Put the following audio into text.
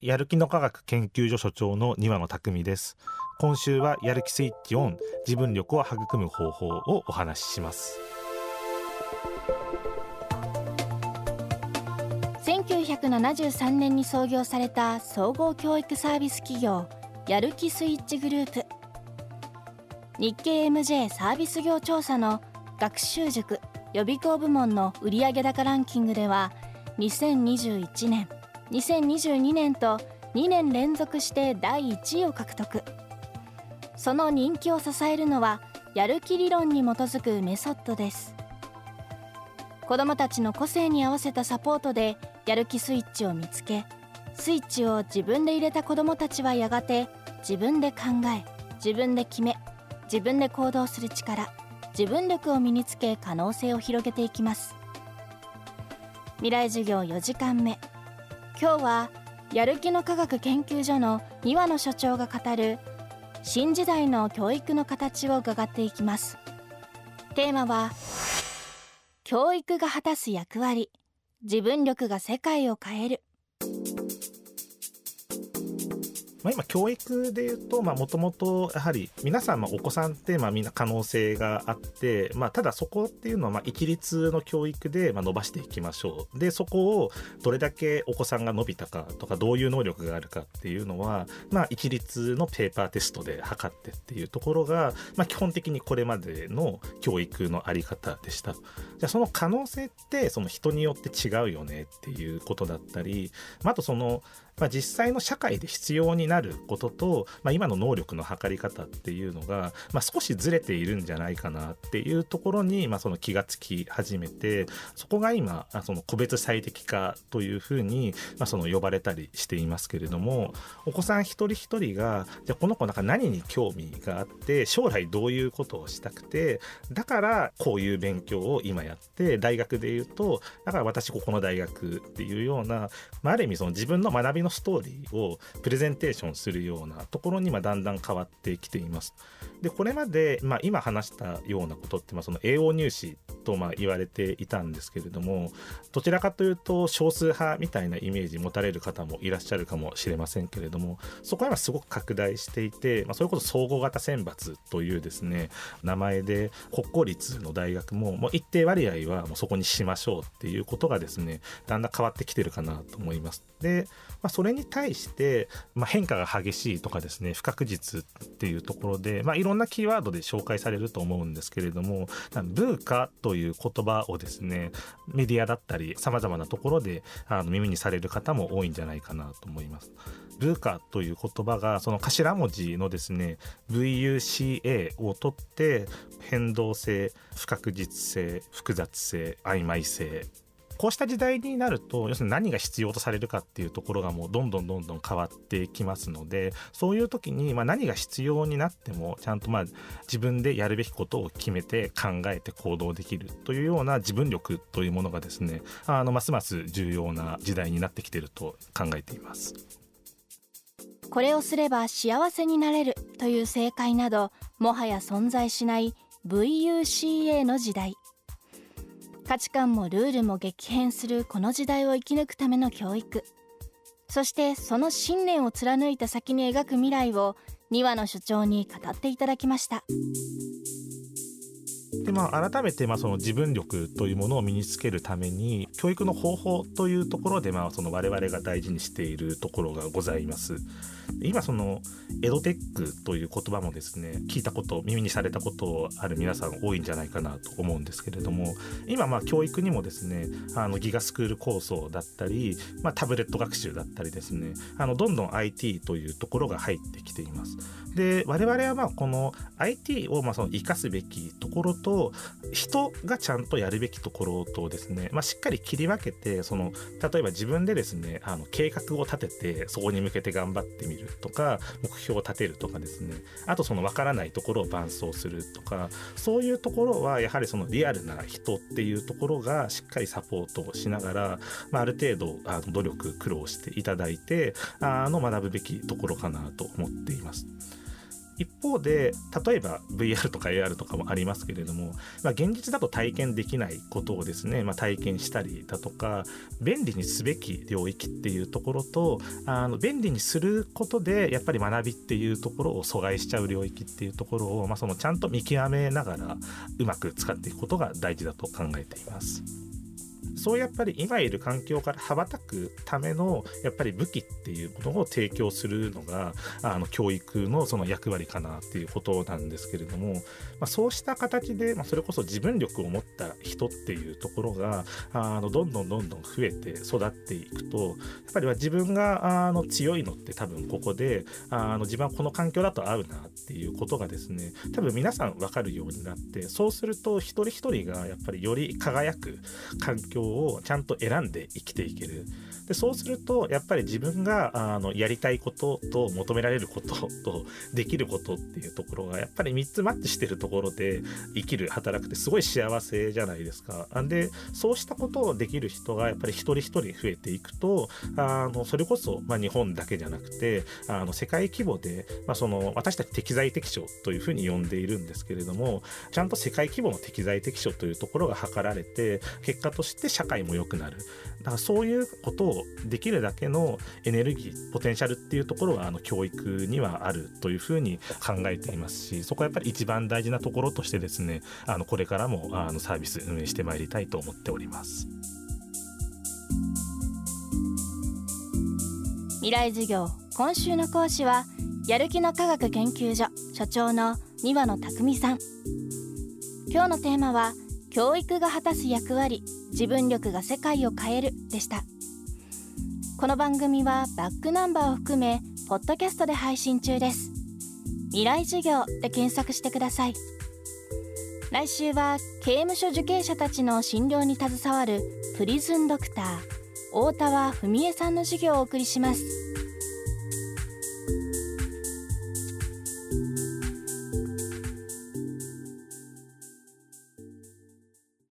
やる気の科学研究所所長の庭野匠です。今週はやる気スイッチオン自分力を育む方法をお話しします。1973年に創業された総合教育サービス企業やる気スイッチグループ。日経 MJ サービス業調査の学習塾予備校部門の売上高ランキングでは2021年2022年と2年連続して第1位を獲得その人気を支えるのはやる気理論に基づくメソッドです。子どもたちの個性に合わせたサポートでやる気スイッチを見つけスイッチを自分で入れた子どもたちはやがて自分で考え自分で決め自分で行動する力自分力を身につけ可能性を広げていきます。未来授業4時間目。今日はやる気の科学研究所の庭野所長が語る新時代の教育の形を伺っていきます。テーマは教育が果たす役割自分力が世界を変える。まあ、今教育でいうともともとやはり皆さんお子さんってまあみんな可能性があって、まあ、ただそこっていうのはまあ一律の教育でまあ伸ばしていきましょう。でそこをどれだけお子さんが伸びたかとかどういう能力があるかっていうのはまあ一律のペーパーテストで測ってっていうところがまあ基本的にこれまでの教育のあり方でした。じゃあその可能性ってその人によって違うよねっていうことだったり、まあ、あとそのまあ、実際の社会で必要になることと、まあ、今の能力の測り方っていうのが、まあ、少しずれているんじゃないかなっていうところに、まあ、その気がつき始めてそこが今その個別最適化というふうに、まあ、その呼ばれたりしていますけれどもお子さん一人一人がじゃこの子なんか何に興味があって将来どういうことをしたくてだからこういう勉強を今やって大学で言うとだから私ここの大学っていうような、まあ、ある意味その自分の学びののストーリーをプレゼンテーションするようなところにまだんだん変わってきています。でこれまで、まあ、今話したようなことって、まあ、その AO 入試とまあ言われていたんですけれどもどちらかというと少数派みたいなイメージ持たれる方もいらっしゃるかもしれませんけれどもそこは今すごく拡大していて、まあ、それこそ総合型選抜というですね名前で国公立の大学ももう一定割合はもうそこにしましょうっていうことがですねだんだん変わってきてるかなと思います。で、まあ、それに対して、まあ、変化が激しいとかですね不確実っていうところで、まあ、いろんなキーワードで紹介されると思うんですけれどもブーカといいう言葉をですねメディアだったりさまざまなところであの耳にされる方も多いんじゃないかなと思います。ブーカという言葉がその頭文字のですね VUCA を取って変動性不確実性複雑性曖昧性こうした時代になると要するに何が必要とされるかっていうところがもうどんどんどんどん変わってきますのでそういう時にま何が必要になってもちゃんとまあ自分でやるべきことを決めて考えて行動できるというような自分力というものがですねあのますます重要な時代になってきてると考えています。これをすれば幸せになれるという正解などもはや存在しない VUCA の時代価値観もルールも激変するこの時代を生き抜くための教育そしてその信念を貫いた先に描く未来を2話の所長に語っていただきました。でまあ、改めてまあその自分力というものを身につけるために教育の方法というところでまあその我々が大事にしているところがございます。今そのエドテックという言葉もですね聞いたこと耳にされたことある皆さん多いんじゃないかなと思うんですけれども今まあ教育にもですねあのギガスクール構想だったり、まあ、タブレット学習だったりですねあのどんどん IT というところが入ってきています。で我々はまあこの IT をまあその生かすべきところと人がちゃんとやるべきところとですね、まあ、しっかり切り分けてその例えば自分でですねあの計画を立ててそこに向けて頑張ってみるとか目標を立てるとかですねあとその分からないところを伴走するとかそういうところはやはりそのリアルな人っていうところがしっかりサポートをしながら、まあ、ある程度あの努力苦労していただいてあの学ぶべきところかなと思っています。一方で例えば VR とか AR とかもありますけれども、まあ、現実だと体験できないことをですね、まあ、体験したりだとか便利にすべき領域っていうところとあの便利にすることでやっぱり学びっていうところを阻害しちゃう領域っていうところを、まあ、そのちゃんと見極めながらうまく使っていくことが大事だと考えています。そうやっぱり今いる環境から羽ばたくためのやっぱり武器っていうものを提供するのがあの教育のその役割かなっていうことなんですけれども、まあ、そうした形で、まあ、それこそ自分力を持った人っていうところがあのどんどんどんどん増えて育っていくとやっぱりは自分があの強いのって多分ここであの自分はこの環境だと合うなっていうことがですね多分皆さん分かるようになってそうすると一人一人がやっぱりより輝く環境をちゃんと選んで生きていけるでそうするとやっぱり自分があのやりたいことと求められること とできることっていうところがやっぱり3つマッチしてるところで生きる働くってすごい幸せじゃないですか。でそうしたことをできる人がやっぱり一人一人増えていくとあのそれこそ、まあ、日本だけじゃなくてあの世界規模で、まあ、その私たち適材適所というふうに呼んでいるんですけれどもちゃんと世界規模の適材適所というところが図られて結果として社会も良くなる。だからそういうことをできるだけのエネルギーポテンシャルっていうところがあの教育にはあるというふうに考えていますしそこはやっぱり一番大事なところとしてですねあのこれからもあのサービス運営してまいりたいと思っております。未来授業今週の講師はやる気の科学研究所所長の三輪野匠さん。今日のテーマは教育が果たす役割自分力が世界を変えるでした。この番組はバックナンバーを含めポッドキャストで配信中です。未来授業で検索してください。来週は刑務所受刑者たちの診療に携わるプリズンドクター大田和文江さんの授業をお送りします。